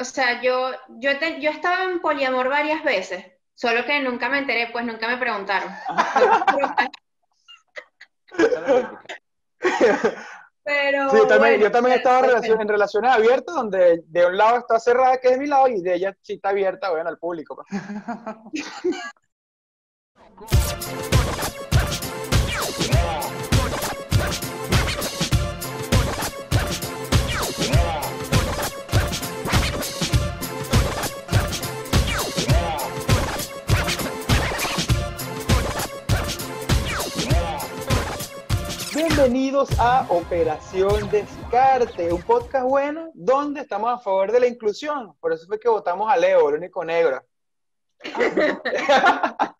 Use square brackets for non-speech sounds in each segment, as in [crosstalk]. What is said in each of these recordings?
o sea, yo, yo, te- yo estaba en poliamor varias veces, solo que nunca me enteré, pues nunca me preguntaron. [laughs] Pero Sí, yo también, bueno, yo también estaba en, depende. relación- en relaciones abiertas, donde de un lado está cerrada, que es mi lado, y de ella sí está abierta, bueno, al público. [laughs] Bienvenidos a Operación Descarte, un podcast bueno donde estamos a favor de la inclusión. Por eso fue que votamos a Leo, el único negro. [laughs]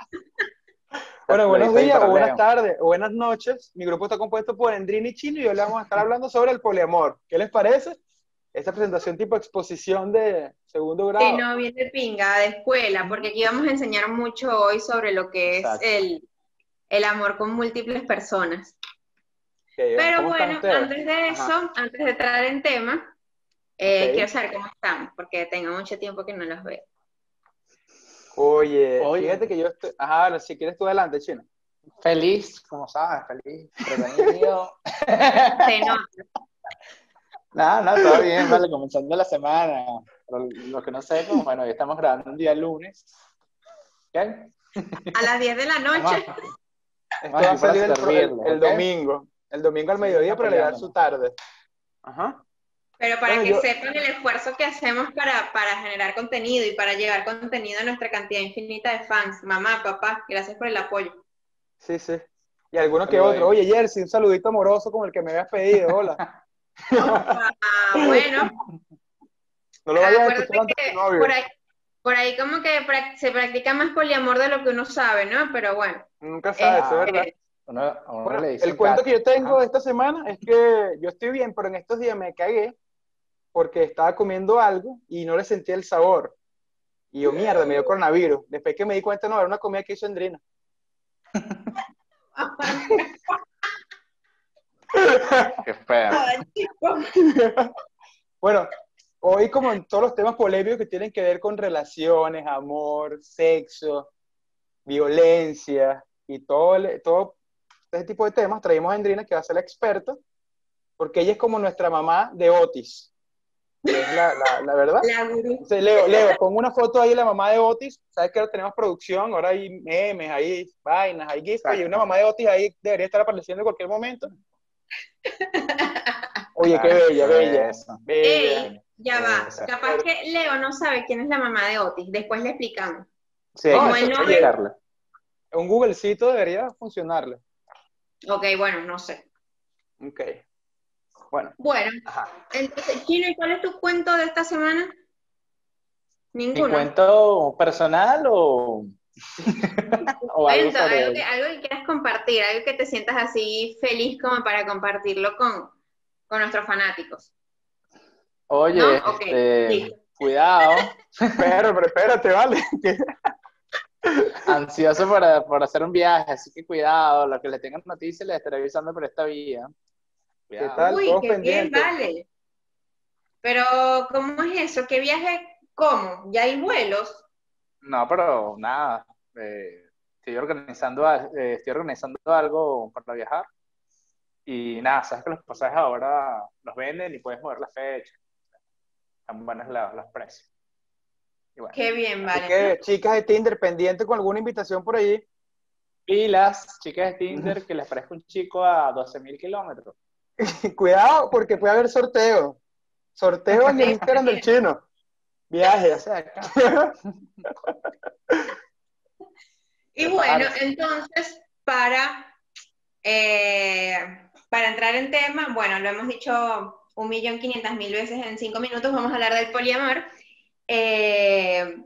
bueno, buenos días, o buenas tardes, o buenas noches. Mi grupo está compuesto por Endrini Chino y hoy le vamos a estar hablando sobre el poliamor. ¿Qué les parece? Esta presentación tipo exposición de segundo grado. Sí, no, bien de pinga, de escuela, porque aquí vamos a enseñar mucho hoy sobre lo que es el, el amor con múltiples personas. Pero ¿cómo están bueno, antes de eso, Ajá. antes de entrar en tema, eh, quiero saber cómo están, porque tengo mucho tiempo que no los veo. Oye, Oye. fíjate que yo estoy... Ajá, si quieres tú adelante, Chino. Feliz, como sabes, feliz. Prevenido. Se [laughs] nota. no, no, todo bien, vale, comenzando la semana. Pero Lo que no sé, pues, bueno, hoy estamos grabando un día lunes. ¿Qué? A las 10 de la noche. [laughs] Esto Vamos va a a salir el, domingo. El domingo al mediodía para llegar peleando. su tarde. Ajá. Pero para Bueno, que yo- sepan el esfuerzo que hacemos para, para generar contenido y para llevar contenido a nuestra cantidad infinita de fans. Mamá, papá, gracias por el apoyo. Sí, sí. Y alguno que otro. Oye, Jersey, un saludito amoroso como el que me habías pedido. Hola. [laughs] Ah, bueno, No lo vayas a escuchar que novio. por ahí, por ahí como que se practica más poliamor de lo que uno sabe, ¿no? Pero bueno. Nunca sabes, este, es verdad. Uno, Bueno, le el cuento que yo tengo Ajá. esta semana es que yo estoy bien, pero en estos días me cagué porque estaba comiendo algo y no le sentía el sabor. Y yo, mierda, me dio coronavirus. Después que me di cuenta, no, era una comida que hizo Andrina. Qué feo. [laughs] Bueno, hoy como en todos los temas polémicos que tienen que ver con relaciones, amor, sexo, violencia y todo, todo ese tipo de temas, traímos a Andrina que va a ser la experta, porque ella es como nuestra mamá de Otis. Es la, la- la verdad. La gurú. Entonces, Leo, Leo, pon una foto ahí de la mamá de Otis. Sabes que ahora tenemos producción, ahora hay memes, hay vainas, hay gifs. Oye, una mamá de Otis ahí debería estar apareciendo en cualquier momento. Oye, qué bella, bella. bella. Ey, ya va. Esa. Capaz que Leo no sabe quién es la mamá de Otis. Después le explicamos. Sí, hay No, que explicarle. Un Googlecito debería funcionarle. Ok, bueno, no sé. Ok. Bueno, Bueno, ajá. entonces, Chino, ¿y cuál es tu cuento de esta semana? ¿Mi Ninguno. cuento personal o, [laughs] o algo algo que, algo que quieras compartir, algo que te sientas así feliz como para compartirlo con, con nuestros fanáticos. Oye, este, cuidado, [laughs] Pero, pero espérate, vale. Ansioso por, por hacer un viaje, así que cuidado, lo que le tengan noticias les estaré avisando por esta vía. Cuidado. tal? Uy, qué bien, vale. Pero, ¿cómo es eso? ¿Qué viaje? ¿Cómo? ¿Ya hay vuelos? No, pero nada, eh, estoy organizando, a- eh, estoy organizando algo para viajar y nada, sabes que los pasajes ahora los venden y puedes mover la fecha. Están buenos los precios. Bueno, Qué bien, vale. que, chicas de Tinder, pendiente con alguna invitación por ahí. y las chicas de Tinder que les parezca un chico a 12.000 kilómetros. [laughs] Cuidado, porque puede haber sorteo. Sorteo en el [laughs] Instagram del chino. Ya Viajes. sea. [laughs] Y bueno, entonces, para, eh, para entrar en tema, bueno, lo hemos dicho un millón quinientas mil veces en cinco minutos, vamos a hablar del poliamor. Eh,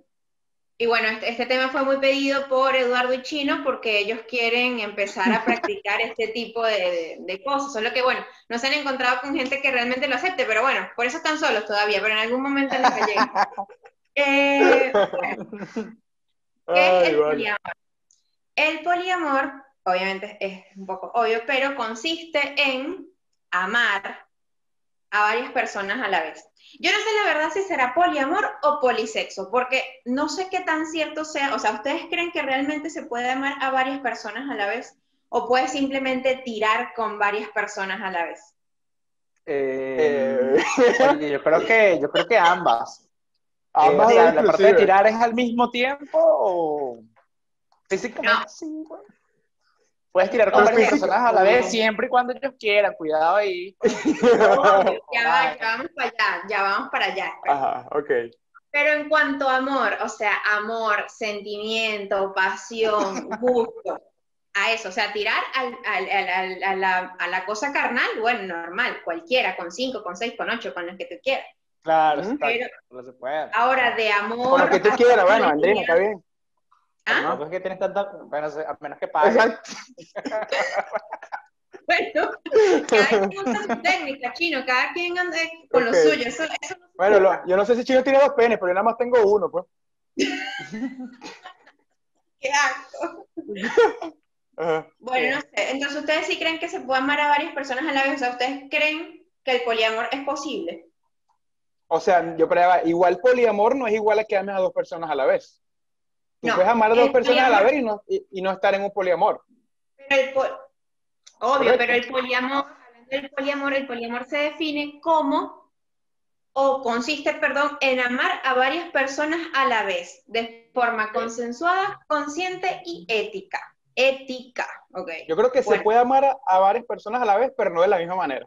y bueno, este, este tema fue muy pedido por Eduardo y Chino porque ellos quieren empezar a practicar [laughs] este tipo de, de- de cosas. Solo que, bueno, no se han encontrado con gente que realmente lo acepte, pero bueno, por eso están solos todavía, pero en algún momento les va a llegar. Eh, bueno, ¿Qué es Ay, el vale. poliamor? El poliamor, obviamente es un poco obvio, pero consiste en amar a varias personas a la vez. Yo no sé la verdad si será poliamor o polisexo, porque no sé qué tan cierto sea. O sea, ¿ustedes creen que realmente se puede amar a varias personas a la vez? ¿O puede simplemente tirar con varias personas a la vez? Eh, oye, yo creo que, yo creo que ambas. Ambas Eh, o sea, son la parte de tirar es al mismo tiempo o físicamente No. sí, güey. Puedes tirar con varias física- personas a la vez siempre y cuando ellos quieran, cuidado ahí. Ya, [laughs] va, ya vamos para allá, ya vamos para allá. Ajá, ok. Pero en cuanto a amor, o sea, amor, sentimiento, pasión, [laughs] gusto, a eso, o sea, tirar al- al- al- al- a, la, a la cosa carnal, bueno, normal, cualquiera, con cinco, con seis, con ocho, con los que tú quieras. Claro, está- Pero no se puede. ahora de amor. Con lo que tú quieras, bueno, Andrina, está bien. ¿Ah? Es que tienes tanta, bueno, a menos que pagues. Bueno, cada quien usa su técnica, chino, cada quien anda con Ok. lo suyo. Eso, eso no se Bueno, lo- yo no sé si Chino tiene dos penes, pero yo nada más tengo uno, pues. [laughs] Qué asco. [laughs] Bueno, no sé. Entonces, ¿ustedes sí creen que se puede amar a varias personas a la vez? O sea, ¿ustedes creen que el poliamor es posible? O sea, yo creo, igual poliamor no es igual a que ames a dos personas a la vez. Tú No, puedes amar a dos personas a la vez y no, y, y no estar en un poliamor. Pero el po- Obvio, Correcto. pero el poliamor, hablando del poliamor, el poliamor se define como, o consiste, perdón, en amar a varias personas a la vez, de forma consensuada, consciente y ética. Ética, ok. Yo creo que se puede amar a, a varias personas a la vez, pero no de la misma manera.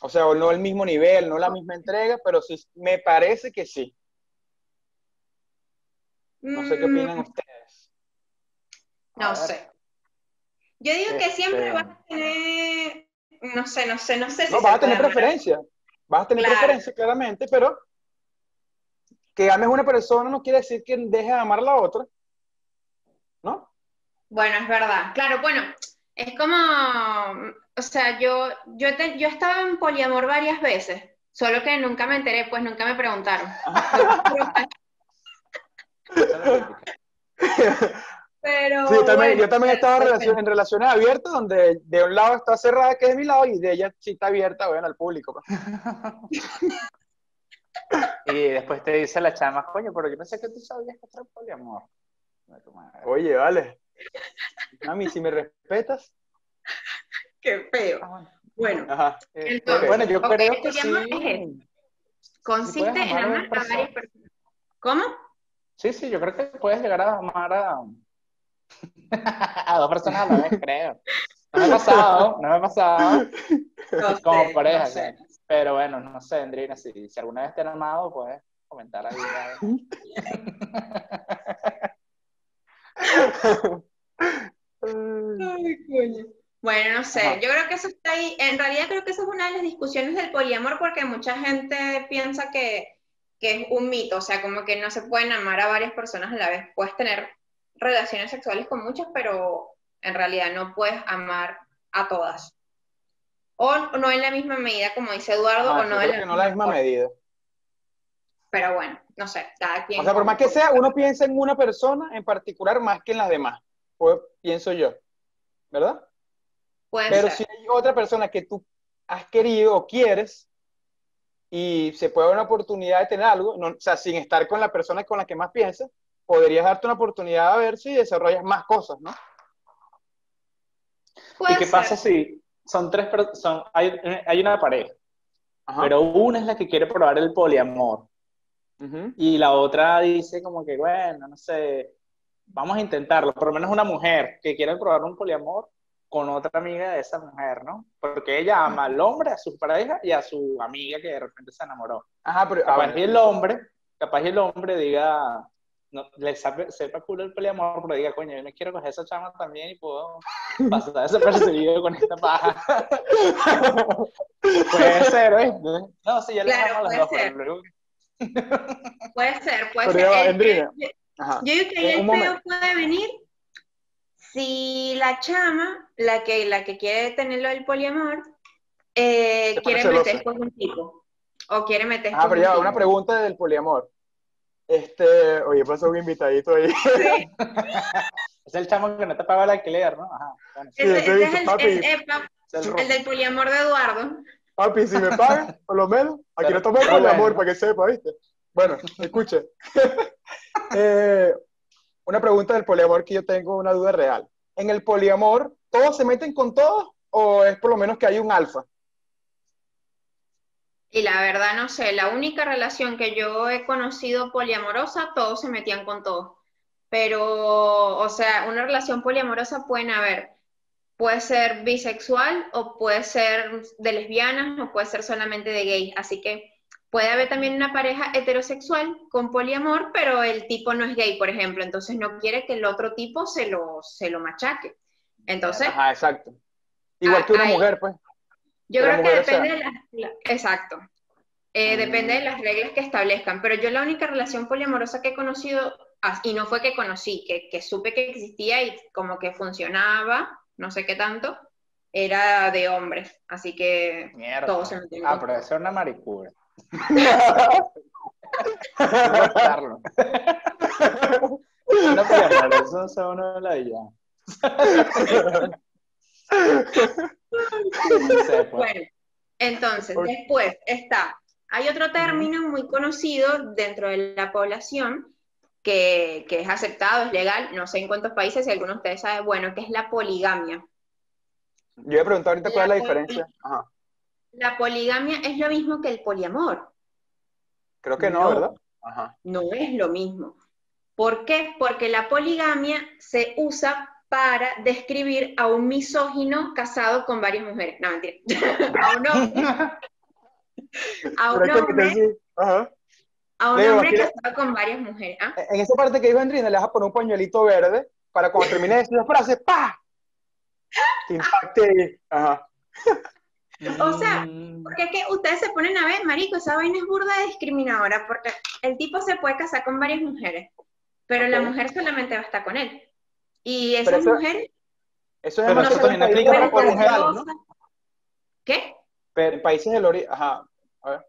O sea, o no el mismo nivel, no la misma entrega, pero sí, me parece que sí. No sé qué Mm, opinan ustedes. No ver. sé. Yo digo que siempre Este- vas a tener, no sé, no sé, no sé si No, vas a tener preferencia. Vas a tener Claro. preferencia, claramente, pero que ames una persona no quiere decir que dejes de amar a la otra. ¿No? Bueno, es verdad. Claro, bueno, es como, o sea, yo, yo, te- yo estaba en poliamor varias veces, solo que nunca me enteré, pues nunca me preguntaron. [laughs] Pero Sí, yo también, bueno, yo también he estado en, pues, relación- en relaciones abiertas donde de un lado está cerrada, que es de mi lado, y de ella sí está abierta, bueno, al público. pues. [laughs] Y después te dice la chama, coño, pero yo pensé que tú sabías que era poliamor. Oye, vale. Mami, si me respetas. Qué feo. Ah, bueno. Bueno, Ajá. Entonces, bueno, yo creo el que sí. consiste en amar a varias personas. ¿Cómo? Sí, sí, yo creo que puedes llegar a amar a, [laughs] a dos personas a la vez, creo. No me ha pasado, no me ha pasado No como sé, pareja, no sé. pero bueno, no sé, Andrina, si, si alguna vez te han amado, puedes comentar ahí. [laughs] Ay, coño. Bueno, no sé, Ajá. yo creo que eso está ahí, en realidad creo que esa es una de las discusiones del poliamor porque mucha gente piensa que, que es un mito, o sea, como que no se pueden amar a varias personas a la vez, puedes tener relaciones sexuales con muchas, pero en realidad no puedes amar a todas. O no en la misma medida, como dice Eduardo, Ah, o no en la que no la misma forma. medida. Pero bueno, no sé, cada quien. O sea, por más que sea, uno piensa en una persona en particular más que en las demás. Pues, pienso yo. ¿Verdad? Puede Pero ser. si hay otra persona que tú has querido o quieres y se puede dar una oportunidad de tener algo, no, o sea, sin estar con la persona con la que más piensas, podrías darte una oportunidad a ver si desarrollas más cosas, ¿no? Puede ¿Y qué ser. pasa si son tres personas, hay, hay una pareja, Ajá. pero una es la que quiere probar el poliamor Ujú. y la otra dice como que, bueno, no sé, vamos a intentarlo, por lo menos una mujer que quiere probar un poliamor con otra amiga de esa mujer, ¿no? Porque ella ama al hombre, a su pareja y a su amiga que de repente se enamoró. Ajá, pero Capaz y el hombre, capaz y el hombre diga, no, le sabe- sepa culo el poliamor, pero diga, coño, yo me quiero coger esa chama también y puedo [laughs] pasar desapercibido con esta paja. [laughs] puede ser, ¿eh? No, sí, yo le Claro, amo a las puede dos, ser. pero luego- Puede ser, puede Pero ser. ya El- el-. Yo digo que ahí Eh, el un peo momento. puede venir si la chama, la que, la que quiere tenerlo del poliamor, eh, quiere meter con un tipo. O quiere meter Ah, con pero un ya, tipo. una pregunta del poliamor. Este, oye, pasó un invitadito ahí. Sí, [laughs] Es el chamo que no te paga el alquiler, ¿no? Ajá. Bueno, sí. Ese, ese es el, papi. es- pa- El del poliamor de Eduardo. Papi, si me pagas, [laughs] por lo menos, aquí no tomé poliamor para que sepa, ¿viste? Bueno, escuche. [laughs] Eh, una pregunta del poliamor que yo tengo una duda real. ¿En el poliamor todos se meten con todos o es por lo menos que hay un alfa? Y la verdad no sé, la única relación que yo he conocido poliamorosa, todos se metían con todos. Pero, o sea, una relación poliamorosa pueden haber, puede ser bisexual o puede ser de lesbianas o puede ser solamente de gay. Así que puede haber también una pareja heterosexual con poliamor, pero el tipo no es gay, por ejemplo, entonces no quiere que el otro tipo se lo, se lo machaque. Entonces... Ajá, exacto. Igual que una mujer, pues. Yo creo que depende de las... exacto. Eh, mm. Depende de las reglas que establezcan, pero yo la única relación poliamorosa que he conocido, ah, y no fue que conocí, que, supe que existía y como que funcionaba, no sé qué tanto, era de hombres, así que Mierda. todos se Ah, pero eso es una maricura. No poliamoroso, eso no es la idea. Pues. Bueno, entonces, después está, hay otro término muy conocido dentro de la población que, es aceptado, es legal, no sé en cuántos países, si alguno de ustedes sabe, bueno, que es la poligamia. Yo voy a preguntar ahorita cuál es la diferencia. La poligamia es lo mismo que el poliamor. Creo que no, ¿verdad? No es lo mismo. ¿Por qué? Porque la poligamia se usa para describir a un misógino casado con varias mujeres. No, mentira. [laughs] a un hombre, a un hombre, a un hombre casado con varias mujeres. ¿ah? En esa parte que dijo Andrina, le vas a poner un pañuelito verde para cuando termine de decir la frase, ¡pa! impacte. Ajá. [laughs] O sea, mm. porque es que ustedes se ponen a ver, marico, esa vaina es burda discriminadora, porque el tipo se puede casar con varias mujeres, pero la mujer solamente va a estar con él. Y esa mujer... Eso es pero también aplica para por ¿no? ¿Qué? Pero países del oriente, ajá, a ver.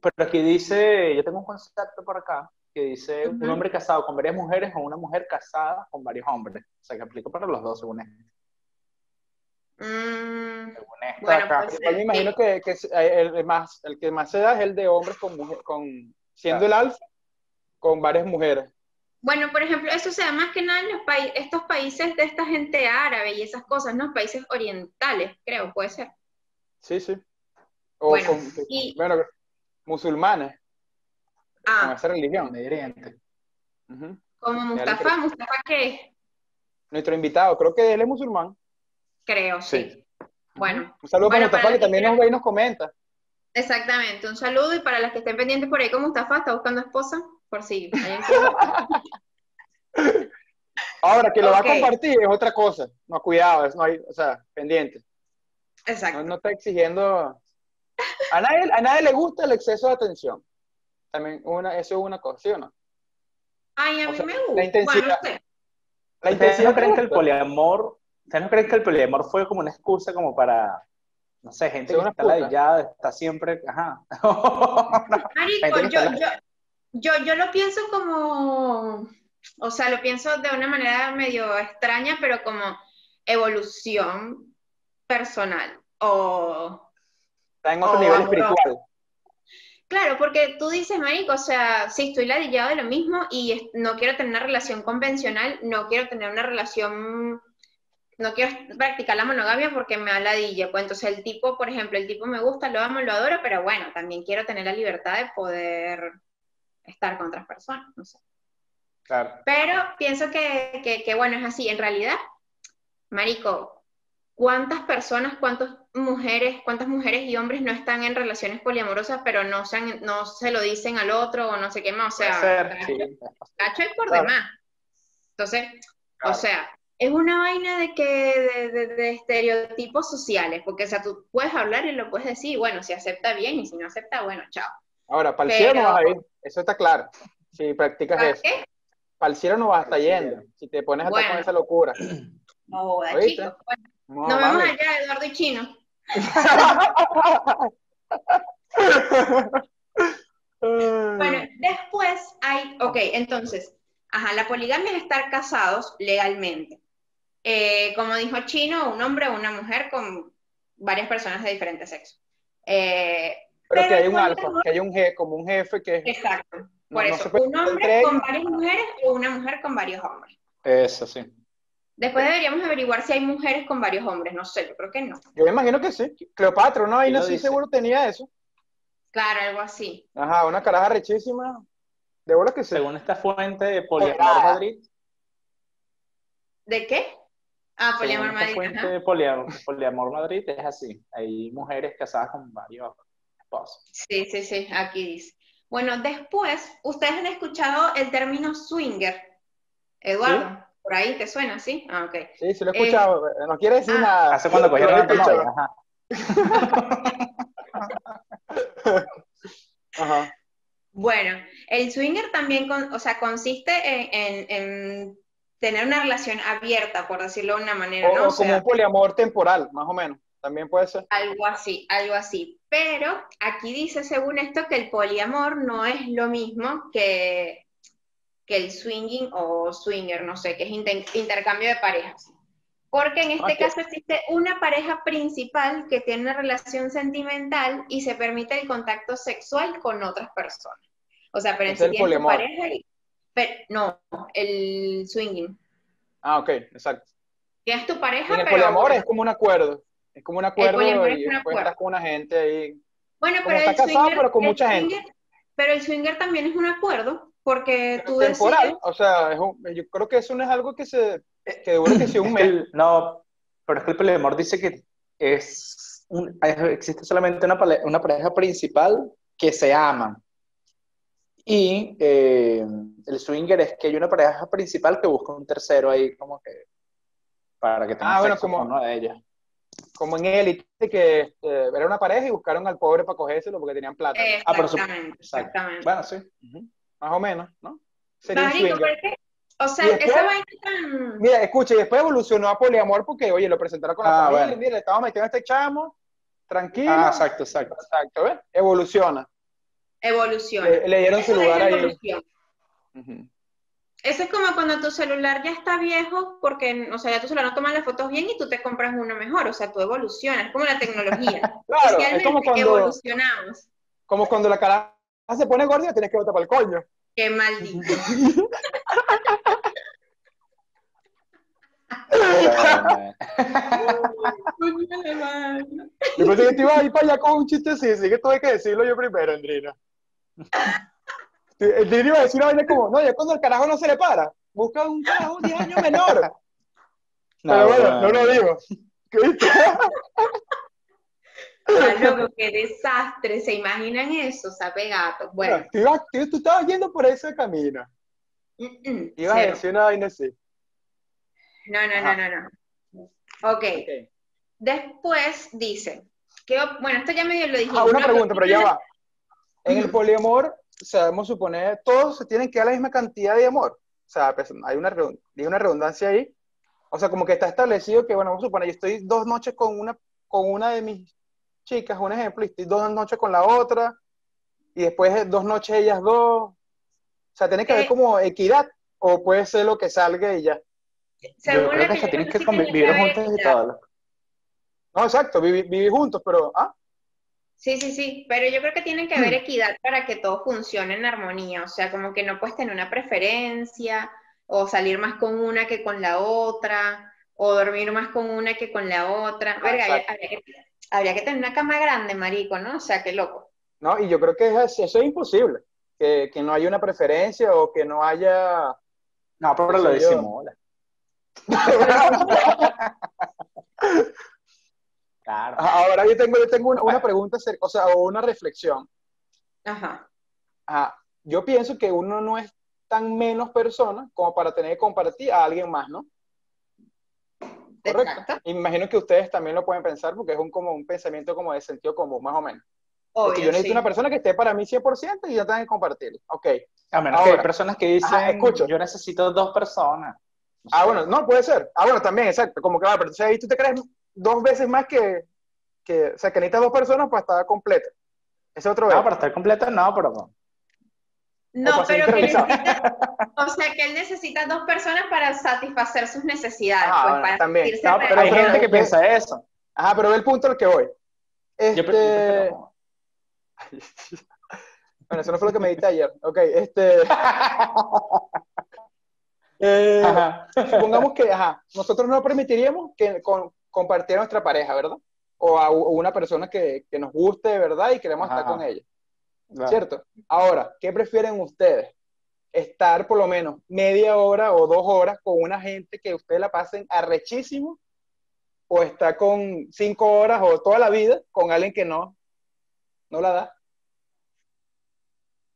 Pero aquí dice, yo tengo un concepto por acá, que dice un hombre casado con varias mujeres o una mujer casada con varios hombres. O sea, que aplica para los dos, según esto. Mm, según esto bueno, acá. Pues, yo me imagino que, que, el, más, el que más se da es el de hombres con, mujer, con siendo el alfa, con varias mujeres. Bueno, por ejemplo, eso se da más que nada en los estos países de esta gente árabe y esas cosas, ¿no? Países orientales, creo, puede ser. Sí, sí. O bueno, bueno musulmanes. Ah. Con esa religión. Mediante. Como Mustafa, ¿Mustafa qué es? Nuestro invitado, creo que él es musulmán. Creo, sí. Bueno. Un saludo para Mustafa, que, también nos ve y nos comenta. Exactamente, un saludo y para las que estén pendientes por ahí con Mustafa, está buscando esposa por si. [laughs] Ahora, que lo va a compartir es otra cosa. No, cuidado, no hay, o sea, pendiente. Exacto. No, está exigiendo. A nadie, a nadie le gusta el exceso de atención. También una, eso es una cosa, ¿sí o no? Ay, a mí me gusta. La intensidad. La intensidad. ¿No creen que el poliamor, ¿ustedes no creen que el poliamor fue como una excusa como para no sé, gente que está ladillada, está siempre, ajá. [laughs] Marico, yo, yo, yo, yo lo pienso como, o sea, lo pienso de una manera medio extraña, pero como evolución personal o... Está en otro nivel espiritual. Claro, porque tú dices, marico, o sea, sí, estoy ladillado de lo mismo y no quiero tener una relación convencional, no quiero tener una relación, no quiero practicar la monogamia porque me da ladilla. Pues entonces el tipo, por ejemplo, el tipo me gusta, lo amo, lo adoro, pero bueno, también quiero tener la libertad de poder estar con otras personas, no sé. Claro. Pero pienso que, que, bueno, es así. En realidad, Marico, ¿cuántas personas, cuántas mujeres, cuántas mujeres y hombres no están en relaciones poliamorosas, pero no se, no se lo dicen al otro o no sé qué más? O sea, cacho, por demás. Entonces, o sea, es una vaina de que de, de, estereotipos sociales, porque o sea, tú puedes hablar y lo puedes decir, bueno, si acepta bien y si no acepta, bueno, chao. Ahora, para el cielo no vas a ir, eso está claro. Si practicas eso. Para el cielo no vas a estar yendo, si te pones a estar con esa locura. [clears throat] No, chicos. Bueno, nos vemos allá, Eduardo y Chino. [laughs] bueno, después hay, ok, entonces, ajá, la poligamia es estar casados legalmente. Eh, como dijo Chino, un hombre o una mujer con varias personas de diferentes sexos. Eh, Pero, que hay un alfa, que hay un je- como un jefe que es Exacto. No, Por no eso, un hombre con varias mujeres o una mujer con varios hombres. Eso sí. Después deberíamos averiguar si hay mujeres con varios hombres. No sé, yo creo que no. Yo me imagino que sí. Cleopatra, una vaina así seguro tenía eso. Claro, algo así. Ajá, una caraja rechísima. De bola que sí. Según esta fuente de Poliamor. Madrid, ¿De qué? Ah, Poliamor Madrid. fuente Poliamor, Poliamor Madrid es así. Hay mujeres casadas con varios esposos. Sí, sí, sí, aquí dice. Bueno, después, ustedes han escuchado el término swinger. Eduardo, por ahí te suena, ¿sí? Ah, ok. Sí, sí lo he escuchado. No quiere decir ah. nada. Hace cuando cogieron escuchado. automóvil, ajá. [laughs] Ajá. Bueno, el swinger también, con- o sea, consiste en, en- en tener una relación abierta, por decirlo de una manera, O, ¿no? o como sea, un poliamor temporal, más o menos. También puede ser. algo así, algo así. Pero aquí dice, según esto, que el poliamor no es lo mismo que, que el swinging o swinger, no sé, que es inter- intercambio de parejas. Porque en este Ok. caso existe una pareja principal que tiene una relación sentimental y se permite el contacto sexual con otras personas. O sea, pero en sí el tienes tu poliamor. pareja y... pero- no, el swinging. Ah, ok, exacto. Tienes tu Y pareja, en el pero... poliamor es como un acuerdo. Es como un acuerdo poliamor es y un después acuerdo. estás con una gente ahí. Bueno, pero está el casado, swinger, pero con el mucha gente. swinger- pero el swinger también es un acuerdo, porque tú temporal. decides, O sea, es un- yo creo que eso no es algo que se que dure que sea un Es que mes. el- no, pero es que el poliamor dice que es un- es- existe solamente una, una pareja principal que se aman. Y eh, el swinger es que hay una pareja principal que busca un tercero ahí como que para que tenga Ah, bueno, sexo como- con una de ellas. Como en Elite, que eh, era una pareja y buscaron al pobre para cogérselo porque tenían plata. Ah, exactamente. Bueno, sí. Más o menos, ¿no? Sería un Marico, que, o sea, después- esa vaina tan... Mira, escucha, y después evolucionó a poliamor porque, oye, lo presentaron con la Ah, familia, bueno. mira, le estamos metiendo a este chamo, tranquilo. Ah, exacto, exacto. Exacto, ¿ves? Evoluciona. Evoluciona. Le, le dieron su Eso es lugar la ahí. evolución. Ujú. Eso es como cuando tu celular ya está viejo, porque, o sea, ya tu celular no toma las fotos bien y tú te compras uno mejor, o sea, tú evolucionas, es como la tecnología. [laughs] Claro, es como cuando, evolucionamos. como cuando la cara se pone gorda y tienes que botar para el coño. Qué maldito. [laughs] Yo pensé que te ibas a ir para allá con un chiste así, así que tuve que decirlo yo primero, Andrina. El Andrina iba a decir una vaina como, no, ya cuando el carajo no se le para, busca un carajo 10 años menor. [laughs] Pero bueno, no lo digo. ¿Qué viste? [laughs] Ah, loco, qué desastre. ¿Se imaginan eso? Sabe gato. Bueno, Tú, ibas- tú- tú estabas yendo por ese camino. mm, mm, Ibas a decir una vaina así. No, no, no, no, no. Ok. Después dice, que, bueno, esto ya medio lo dijimos. Ah, una ¿no? pregunta, pero ya va. En el poliamor, sabemos suponer, todos se tienen que dar la misma cantidad de amor. O sea, pues, hay una, digo una redundancia ahí. O sea, como que está establecido que, bueno, vamos a suponer, yo estoy dos noches con una, con una de mis chicas, un ejemplo, y estoy dos noches con la otra, y después dos noches ellas dos. O sea, tiene que haber Eh, como equidad, o puede ser lo que salga y ya. Yo creo que se tienen que que haber juntos y todo. No, exacto, viví, viví juntos, pero, ah, Sí, sí, sí, pero yo creo que tiene que haber equidad para que todo funcione en armonía, o sea, como que no puedes tener una preferencia, o salir más con una que con la otra, o dormir más con una que con la otra. Verga, habría que, habría que tener una cama grande, marico, ¿no? O sea, qué loco. no, y yo creo que es- eso es imposible. Que, que no haya una preferencia o que no haya No, pero lo disimula. [laughs] [laughs] Claro. Ahora yo tengo, yo tengo una, una pregunta, o sea, o una reflexión. Ajá. Ajá, Yo pienso que uno no es tan menos persona como para tener que compartir a alguien más, ¿no? Correcto. Exacto. Imagino que ustedes también lo pueden pensar porque es un, como un pensamiento como de sentido común, más o menos. Porque Obvio, yo necesito sí. una persona que esté para mí 100% y yo tengo que compartirlo. Ok. A menos que hay personas que dicen, Ajá, escucho. yo necesito dos personas. Ah, bueno, no, puede ser. Ah, bueno, también, exacto. Como que va, pero entonces ahí tú te crees dos veces más que, que o sea, que necesitas dos personas para estar completa. Ese es otro No, para estar completa no, pero no. No, pero que necesita, [laughs] o sea, que él necesita dos personas para satisfacer sus necesidades, Ah, pues, bueno, para también. No, pero hay gente que piensa eso. Ajá, pero ve el punto al que voy. Yo Este... prefiero- [laughs] Bueno, eso no fue lo que me diste ayer. Ok, este... [laughs] Eh, Ajá. supongamos que, ajá, nosotros no permitiríamos que con, compartir a nuestra pareja, ¿verdad? O a una persona que, que nos guste de verdad y queremos estar Ajá. con ella, Claro. ¿cierto? Ahora, ¿qué prefieren ustedes? Estar por lo menos media hora o dos horas con una gente que ustedes la pasen arrechísimo o estar con cinco horas o toda la vida con alguien que no, no la da.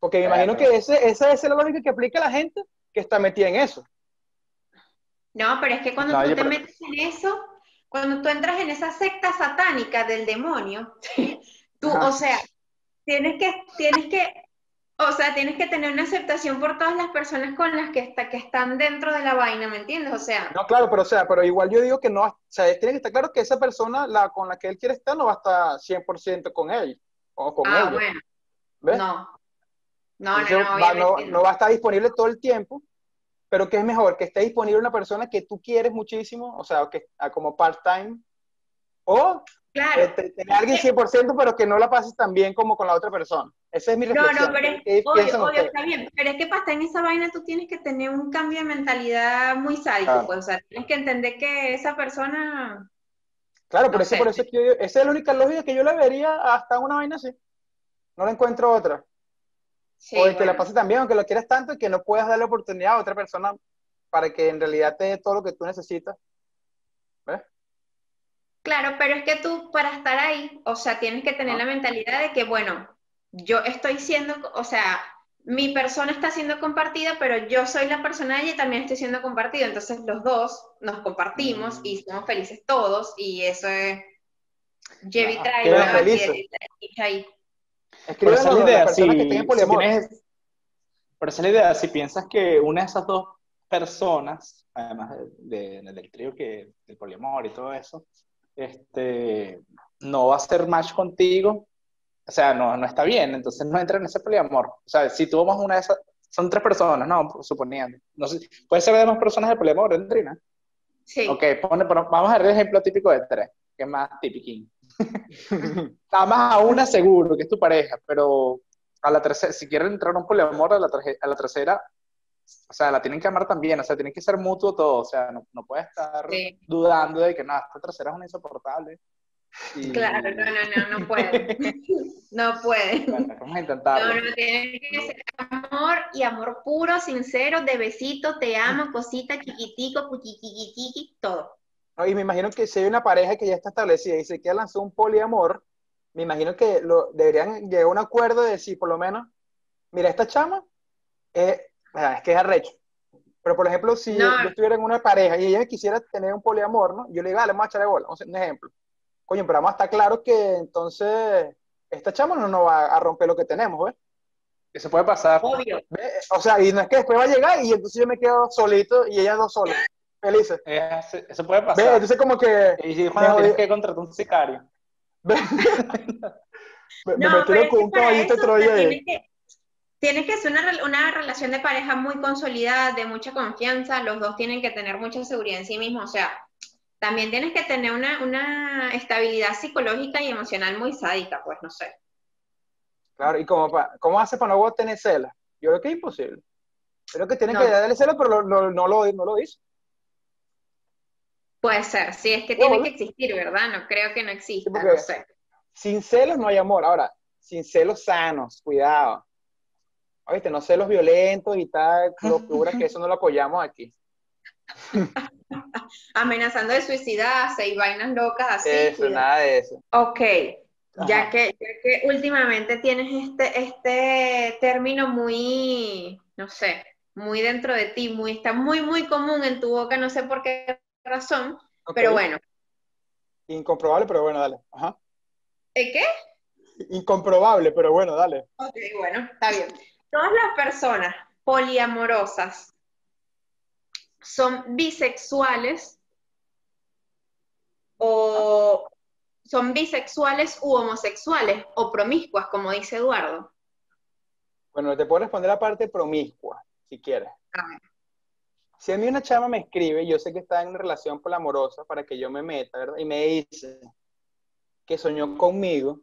Porque me imagino que ese, esa es la lógica que aplica la gente que está metida en eso. No, pero es que cuando No, tú te pre- metes en eso, cuando tú entras en esa secta satánica del demonio, tú, Ajá. o sea, tienes que, tienes que, o sea, tienes que tener una aceptación por todas las personas con las que, está, que están dentro de la vaina, ¿me entiendes? O sea, No, claro, pero o sea, pero igual yo digo que no, o sea, tiene que estar claro que esa persona la, con la que él quiere estar no va a estar 100% con él o con ah, ella, bueno, ¿ves? no. No, no, Entonces, no, va- no, no va a estar disponible todo el tiempo, pero que es mejor que esté disponible una persona que tú quieres muchísimo, o sea, que como part-time, o Claro. eh, te- tener a alguien 100%, pero que no la pases tan bien como con la otra persona. Esa es mi No, reflexión. no, pero es, ¿Qué obvio, obvio, está bien, pero es que para estar en esa vaina tú tienes que tener un cambio de mentalidad muy sádico, Claro. pues, o sea, tienes que entender que esa persona, Claro, por No eso, sé. por eso es que yo- esa es la única lógica que yo le vería hasta una vaina así. No le encuentro otra. Sí, o de que la bueno. pase tan bien, aunque lo quieras tanto, y que no puedas darle oportunidad a otra persona para que en realidad te dé todo lo que tú necesitas. ¿Ves? Claro, pero es que tú para estar ahí, o sea, tienes que tener Ajá. la mentalidad de que, bueno, yo estoy siendo, o sea, mi persona está siendo compartida, pero yo soy la persona de ella y también estoy siendo compartida. Entonces los dos nos compartimos Mm. y somos felices todos y eso es Ah, trae, ¿no? felices. Ahí. Pero Escriban esa es la idea, si, que estén en si tienes- pero esa es la idea, si piensas que una de esas dos personas, además de- de- del trío que, del poliamor y todo eso, este, no va a hacer match contigo, o sea, no, no está bien, entonces no entra en ese poliamor. O sea, si tú vamos una de esas, son tres personas, no, suponiendo. No sé, puede ser de más personas de poliamor, Andrina. Sí. Ok, pone, pero vamos a ver el ejemplo típico de tres, que es más típico. [laughs] Nada más a una seguro, que es tu pareja, pero a la tercera, si quieren entrar a un poliamor, a la, a la tercera, o sea, la tienen que amar también, o sea, tiene que ser mutuo todo, o sea, no, no puedes estar Sí. dudando de que no, esta tercera es una insoportable. Y- Claro, no, no, no, no puede. [laughs] No puede. Bueno, vamos a No, intentarlo. no, tiene que ser amor y amor puro, sincero, de besito, te amo, [laughs] cosita, chiquitico, cuchiquiquiquiqui, todo. No, y me imagino que si hay una pareja que ya está establecida y se quiere lanzar un poliamor, me imagino que lo, deberían llegar a un acuerdo de decir, por lo menos, mira, esta chama eh, es que es arrecho. Pero, por ejemplo, si No. yo estuviera en una pareja y ella quisiera tener un poliamor, ¿no? Yo le digo, dale, vamos a echarle bola. Vamos a hacer un ejemplo. Coño, pero vamos a estar claro que entonces esta chama no nos va a romper lo que tenemos, ¿ves? Eso puede pasar. O sea, y no es que después va a llegar y entonces yo me quedo solito y ellas dos solas, felices. Es- eso puede pasar. Entonces como que Y si me tienes que contratar un sicario. [laughs] me, me No, metieron pero es con un caballito ahí. tienes que, tienes que ser una, una relación de pareja muy consolidada, de mucha confianza, los dos tienen que tener mucha seguridad en sí mismos, o sea, también tienes que tener una, una estabilidad psicológica y emocional muy sádica, pues, no sé. Claro, y como pa- ¿cómo hace para no tener celas? Yo creo que es imposible. Creo que tiene No. que darle celos, pero lo- lo- no, lo, no lo dice. Puede ser, sí, es que No, tiene ¿no? que existir, ¿verdad? No creo que no exista, no sé. Sin celos no hay amor. Ahora, sin celos sanos, cuidado. Oíste, no celos violentos y tal, locura, [laughs] que eso no lo apoyamos aquí. [laughs] Amenazando de suicidarse y vainas locas así. eso, cuidado. nada de eso. Ok, ya que, ya que últimamente tienes este, este término muy, no sé, muy dentro de ti, muy, está muy, muy común en tu boca, no sé por qué razón, pero bueno. Incomprobable, pero bueno, dale. Ajá. ¿El qué? Incomprobable, pero bueno, dale. Ok, bueno, está bien. Todas las personas poliamorosas son bisexuales o son bisexuales u homosexuales o promiscuas, como dice Eduardo. Bueno, te puedo responder la parte promiscua, si quieres. A ver. Si a mí una chama me escribe, yo sé que está en una relación polamorosa para que yo me meta, ¿verdad? Y me dice, que soñó conmigo,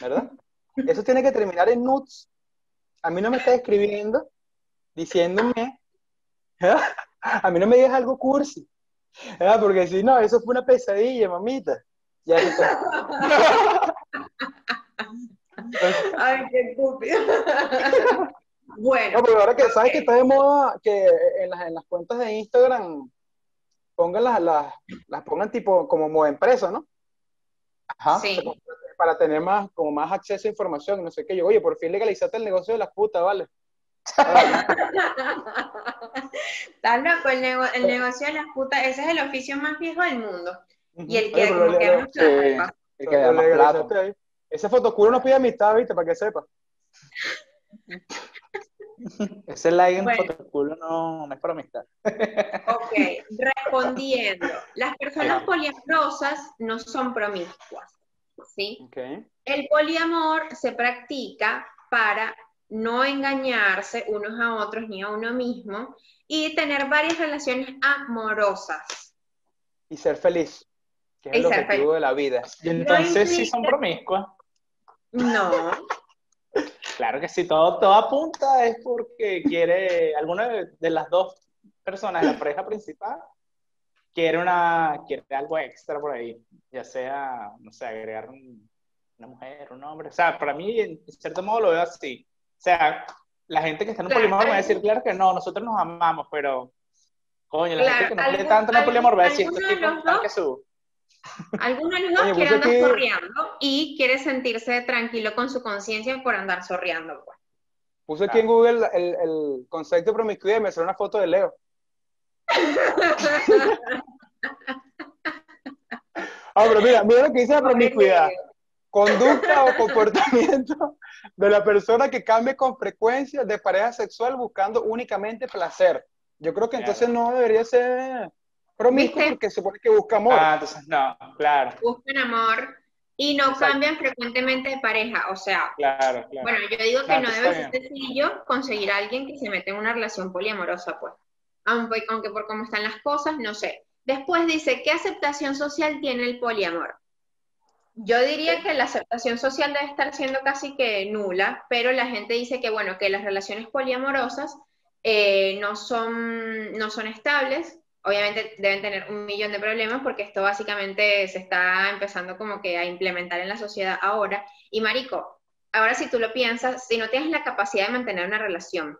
¿verdad? Eso tiene que terminar en nudes. A mí no me está escribiendo diciéndome, [laughs] a mí no me digas algo cursi, porque si no, eso fue una pesadilla, mamita. Ya [laughs] Ay, qué estúpido. [laughs] bueno. No, pero ahora que sabes que está de moda que en las, en las cuentas de Instagram pongan las, las, las pongan tipo como modo empresa, ¿no? Ajá. Sí. Para tener más, como más acceso a información, no sé qué. Yo, oye, por fin legalizaste el negocio de las putas, ¿vale? [laughs] Estás loco, el, el, negocio de las putas, ese es el oficio más viejo del mundo. Y el que, como que mucho el que da más plata. Ese fotocuro no pide amistad, ¿viste? Para que sepa. [laughs] Ese like en bueno. fotoculo no, no, es para amistad. Ok, respondiendo. Las personas poliamorosas no son promiscuas, ¿sí? Okay. El poliamor se practica para no engañarse unos a otros ni a uno mismo y tener varias relaciones amorosas. Y ser feliz, que es y el objetivo de la vida. Y entonces no sí son promiscuas. No. Claro que sí, todo, todo apunta es porque quiere, alguna de, las dos personas, la pareja principal, quiere, una, quiere algo extra por ahí, ya sea, no sé, agregar una mujer, un hombre. O sea, para mí, en cierto modo, lo veo así. O sea, la gente que está en un poliamor va a decir, claro que no, nosotros nos amamos, pero, coño, la gente que no quiere tanto en el poliamor va a decir, están que su Alguno de los dos quiere andar sorreando y quiere sentirse tranquilo con su conciencia por andar sorreando. Pues. Puse aquí en Google el, el concepto de promiscuidad y me salió una foto de Leo. [laughs] ah, pero mira, mira lo que dice la promiscuidad. Conducta o comportamiento de la persona que cambie con frecuencia de pareja sexual buscando únicamente placer. Yo creo que entonces no debería ser promiscuo porque se supone que busca amor. Ah, entonces no, claro. Buscan amor y no cambian frecuentemente de pareja, o sea, claro, claro. bueno, yo digo que no debe ser sencillo conseguir a alguien que se mete en una relación poliamorosa, pues, aunque, aunque por cómo están las cosas, no sé. Después dice, ¿qué aceptación social tiene el poliamor? Yo diría que la aceptación social debe estar siendo casi que nula, pero la gente dice que, bueno, que las relaciones poliamorosas eh, no, son, no son estables, obviamente deben tener un millón de problemas porque esto básicamente se está empezando como que a implementar en la sociedad ahora. Y Marico, ahora si tú lo piensas, si no tienes la capacidad de mantener una relación,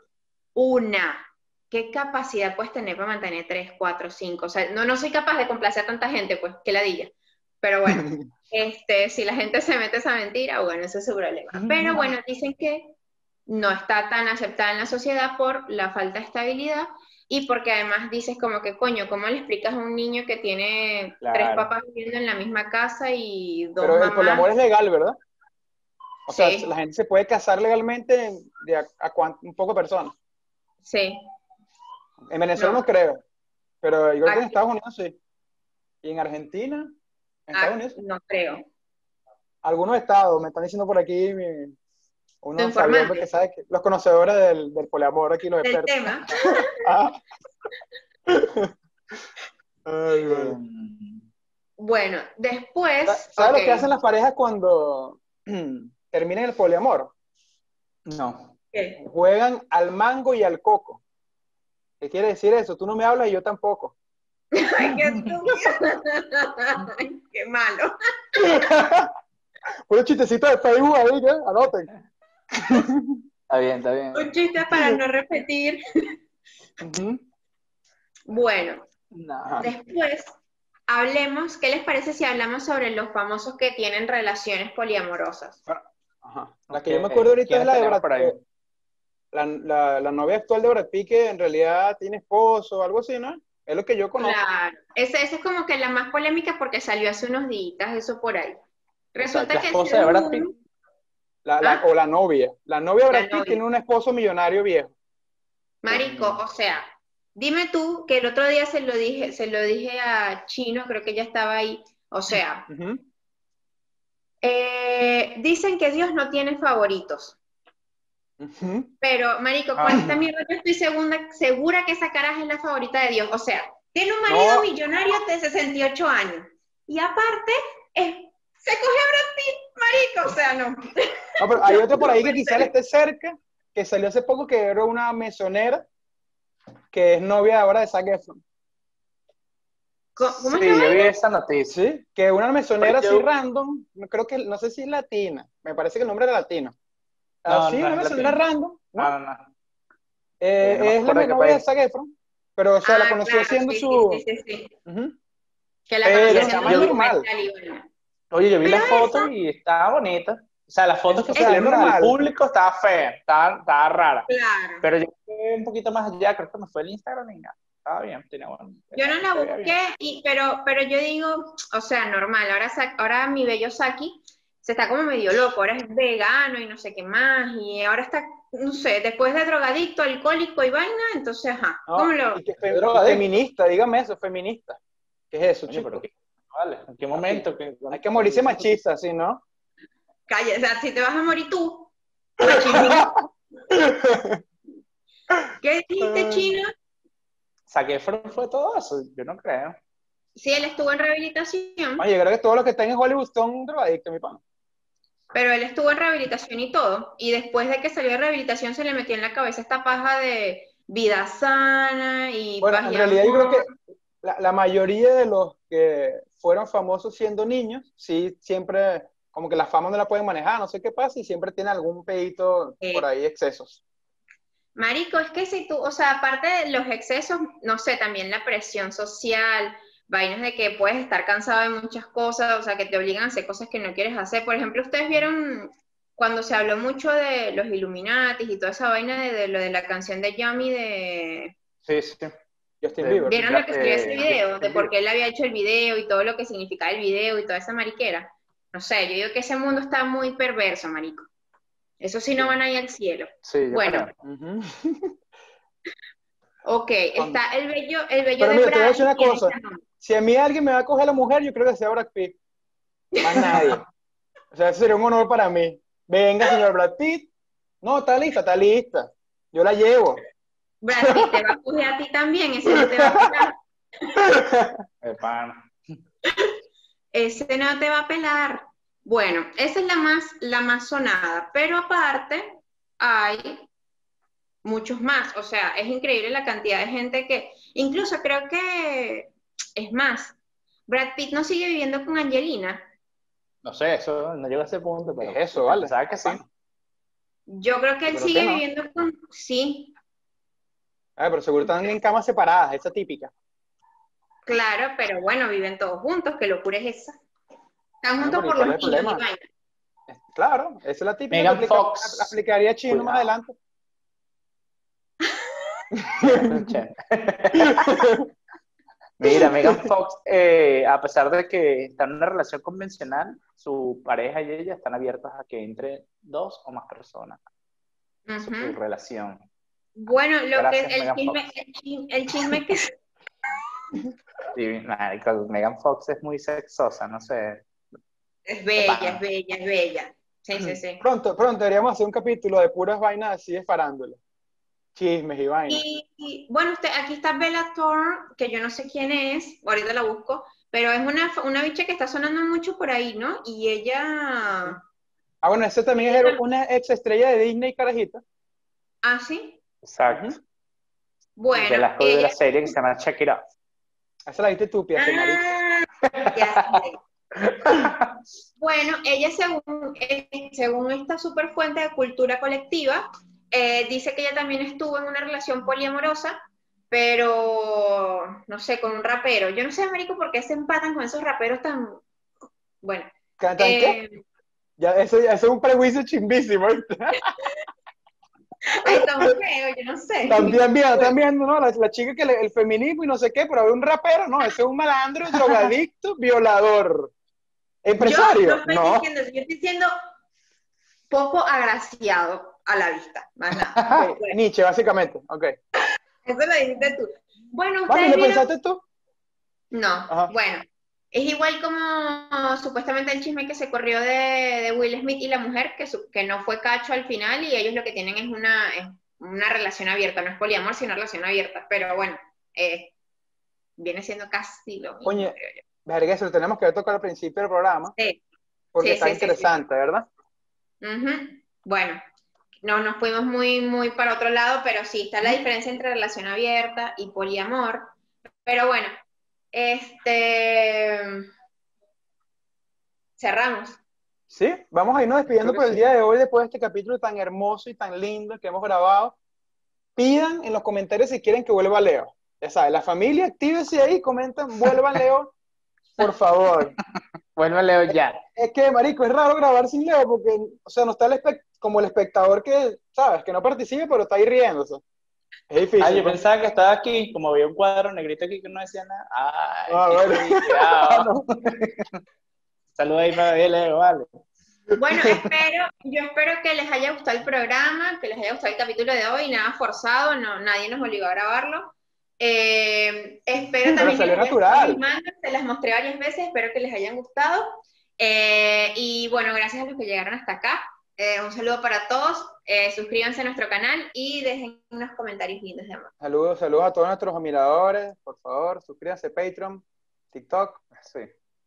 una, ¿qué capacidad puedes tener para mantener tres, cuatro, cinco? O sea, no, no soy capaz de complacer a tanta gente, pues, que ladilla. Pero bueno, [laughs] este, si la gente se mete esa mentira, bueno, ese es su problema. Pero bueno, dicen que no está tan aceptada en la sociedad por la falta de estabilidad y porque además dices como que, coño, ¿cómo le explicas a un niño que tiene tres papás viviendo en la misma casa y dos Pero el poliamor es legal, ¿verdad? O sea, la gente se puede casar legalmente de a, un poco personas. Sí. En Venezuela no, creo, pero yo creo que en Estados Unidos sí. ¿Y en Argentina? ¿En Estados Unidos? No creo. Algunos estados, me están diciendo por aquí mi, uno porque sabe que los conocedores del, del poliamor aquí los expertos. tema. [laughs] Ah. [laughs] bueno. después. ¿Sabes lo que hacen las parejas cuando [clears throat] terminan el poliamor? No. Juegan al mango y al coco. ¿Qué quiere decir eso? Tú no me hablas y yo tampoco. [laughs] Ay, qué Ay, qué malo. Un chistecito de Facebook ahí, ¿qué? Anoten. Está bien, está bien. Un chiste para no repetir. Bueno, después hablemos, ¿qué les parece si hablamos sobre los famosos que tienen relaciones poliamorosas? Ajá. La que yo me acuerdo ahorita es la de Brad Pitt. La, la, novia actual de Brad Pitt que en realidad tiene esposo o algo así, ¿no? Es lo que yo conozco. Claro, esa, es como que la más polémica porque salió hace unos días, eso por ahí. Resulta que... esposa de Brad Pitt. La, ¿Ah? O la novia. La novia Brad Pitt tiene un esposo millonario viejo. Marico, o sea, dime tú que el otro día se lo dije, se lo dije a Chino, creo que ya estaba ahí. O sea, eh, dicen que Dios no tiene favoritos. Pero, Marico, con esta mierda yo estoy segura, segura que esa caraja es la favorita de Dios. O sea, tiene un marido millonario de 68 años. Y aparte, se coge a Brad Pitt, marico, o sea, no. No, pero hay [laughs] otro por ahí que quizá le esté cerca, que salió hace poco, que era una mesonera, que es novia ahora de Zac Efron. Co- ¿Cómo sí, yo vi esa noticia. Sí, que una mesonera Yo- así random, no creo que, no sé si es latina, me parece que el nombre era latino. No, Ah, sí, no una es mesonera latina. random, ¿no? No, no. Eh, Eh, no es la novia de. Zac Efron, pero o sea, la Ah, conoció claro, haciendo sí, su... sí, sí, sí, sí. Ujú. Que la se haciendo normal. documental y bueno. Oye, yo vi la Pero foto y estaba bonita. O sea, las fotos que salieron al público estaba fea, estaba, estaba rara. Claro. Pero yo fui un poquito más allá, creo que me fue el Instagram y nada. Estaba bien, tenía bueno. Yo no la busqué, y, pero, pero yo digo, o sea, normal, ahora, Sa- ahora mi bello Saki se está como medio loco, ahora es vegano y no sé qué más, y ahora está, no sé, después de drogadicto, alcohólico y vaina, entonces, ajá, No, ¿cómo lo...? y que fe- Drogadicto. feminista, dígame eso, feminista. ¿Qué es eso, Oye, chico? pero ¿qué? Vale, ¿en qué momento? ¿Qué- Hay que morirse machista, ¿sí, no? Calla, o sea, si te vas a morir tú. [laughs] ¿qué dijiste, chino? Saqué fue todo eso, yo no creo. Sí, él estuvo en rehabilitación, Oye, creo que todos los que están en Hollywood son drogadictos, mi pana. pero él estuvo en rehabilitación y todo, y después de que salió de rehabilitación se le metió en la cabeza esta paja de vida sana y Bueno, en realidad yo creo que la, la mayoría de los que fueron famosos siendo niños, sí, siempre, como que la fama no la pueden manejar, no sé qué pasa, y siempre tiene algún pedito Sí. por ahí, excesos. Marico, es que si tú, o sea, aparte de los excesos, no sé, también la presión social, vainas de que puedes estar cansado de muchas cosas, o sea, que te obligan a hacer cosas que no quieres hacer. Por ejemplo, ustedes vieron cuando se habló mucho de los Illuminatis y toda esa vaina de, de lo de la canción de Yummy de... Sí, sí. Justin Bieber. ¿Vieron lo que escribió ese Eh, video? De por qué él había hecho el video y todo lo que significaba el video y toda esa mariquera. No sé, yo digo que ese mundo está muy perverso, marico. Eso sí no van a ir al cielo. Sí, Bueno. Ujú. Ok, está el bello, el bello Pero de mira, te voy a Brad decir una cosa. ese. Si a mí alguien me va a coger la mujer, yo creo que sea Brad Pitt. Más nadie. O sea, eso sería un honor para mí. Venga, señor Brad Pitt. No, está lista, está lista. Yo la llevo. Brad Pitt te va a coger a ti también, ese no te va a pelar. [laughs] Ese no te va a pelar. Bueno, esa es la más, la más sonada, pero aparte hay muchos más. O sea, es increíble la cantidad de gente que, incluso creo que es más. Brad Pitt no sigue viviendo con Angelina. No sé, eso no llega a ese punto, pero Es eso, vale. ¿Sabes que sí? Yo creo que él sigue que no. viviendo con, sí, Ah, pero seguro están en camas separadas, esa típica. claro, pero bueno, viven todos juntos, qué locura es esa. Están juntos por ¿cuál los niños y. Claro, esa es la típica. Megan aplica- Fox. ap- aplicaría chino más adelante. [laughs] Mira, Megan Fox, eh, a pesar de que está en una relación convencional, su pareja y ella están abiertas a que entre dos o más personas en su Ujú. relación. Bueno, lo Gracias, que el Megan chisme, el chisme, el chisme que [laughs] Sí, marico, Megan Fox es muy sexosa, no sé. es bella, es bella, es bella. Sí, sí, sí. Pronto, pronto deberíamos hacer un capítulo de puras vainas así de farándula. Chismes y vainas. Y, y, bueno, usted, aquí está Bella Thorne, que yo no sé quién es, ahorita la busco, pero es una, una bicha que está sonando mucho por ahí, ¿no? Y ella, Ah, bueno, esa también es una ex estrella de Disney, carajita. ah, sí, Exacto. Ujú. de, bueno, la, de ella, la serie que se llama Check It Out. Esa la viste tú, Pia. Ah, ya sé. [laughs] Bueno, ella según, eh, según esta super fuente de cultura colectiva, eh, dice que ella también estuvo en una relación poliamorosa, pero no sé, con un rapero. Yo no sé, Américo, por qué se empatan con esos raperos tan... Bueno, ¿Cantan qué? eh, Ya, eso, eso es un prejuicio chimbísimo. [laughs] [laughs] ay, tan feo, yo no sé. También están viendo, ¿no? La, la chica que le- el feminismo y no sé qué, pero hay un rapero, no, ese es un malandro, drogadicto, [laughs] violador. Yo Empresario, no estoy no. diciendo yo estoy diciendo poco agraciado a la vista, más nada. [laughs] Nietzsche, básicamente. Ok. Eso lo dijiste tú. Bueno, ustedes ¿lo vieron pensaste tú? No, Ajá. bueno, es igual como supuestamente el chisme que se corrió de, de Will Smith y la mujer, que, su- que no fue cacho al final y ellos lo que tienen es una, es una relación abierta, no es poliamor, sino relación abierta, pero bueno, eh, viene siendo casi lo mismo. Oye. Verga, eso lo tenemos que tocar al principio del programa. Sí. porque Sí, está sí, interesante, ¿verdad? Bueno, no nos fuimos muy, muy para otro lado, pero sí, está la diferencia entre relación abierta y poliamor. Pero bueno, este cerramos. Sí, vamos a irnos despidiendo por el sí. día de hoy después de este capítulo tan hermoso y tan lindo que hemos grabado. Pidan en los comentarios si quieren que vuelva Leo. Ya sabes, la familia, actívese ahí, comenten, vuelva Leo, [laughs] por favor. Vuelve Leo ya. Es que, marico, es raro grabar sin Leo porque, o sea, no está el como el espectador que, ¿sabes? Que no participe, pero está ahí riéndose. Es difícil. Ah, yo pensaba que estaba aquí, como había un cuadro negrito aquí que no decía nada. Ay, Ah, qué bueno. cuidado. [laughs] Saluda ahí para Leo, vale. Bueno, espero, yo espero que les haya gustado el programa, que les haya gustado el capítulo de hoy, nada forzado, no, nadie nos obligó a grabarlo. Eh, espero Pero también que natural. mangas, se las mostré varias veces, espero que les hayan gustado. Eh, y bueno, gracias a los que llegaron hasta acá. Eh, un saludo para todos, eh, suscríbanse a nuestro canal y dejen unos comentarios lindos de amor. Saludos, saludos a todos nuestros admiradores. Por favor, suscríbanse a Patreon, TikTok. Sí.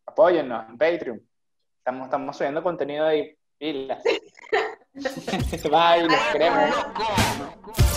Apóyennos en Patreon. Estamos, estamos subiendo contenido ahí. Pilas. [laughs] [laughs] Bye, los Adiós. queremos.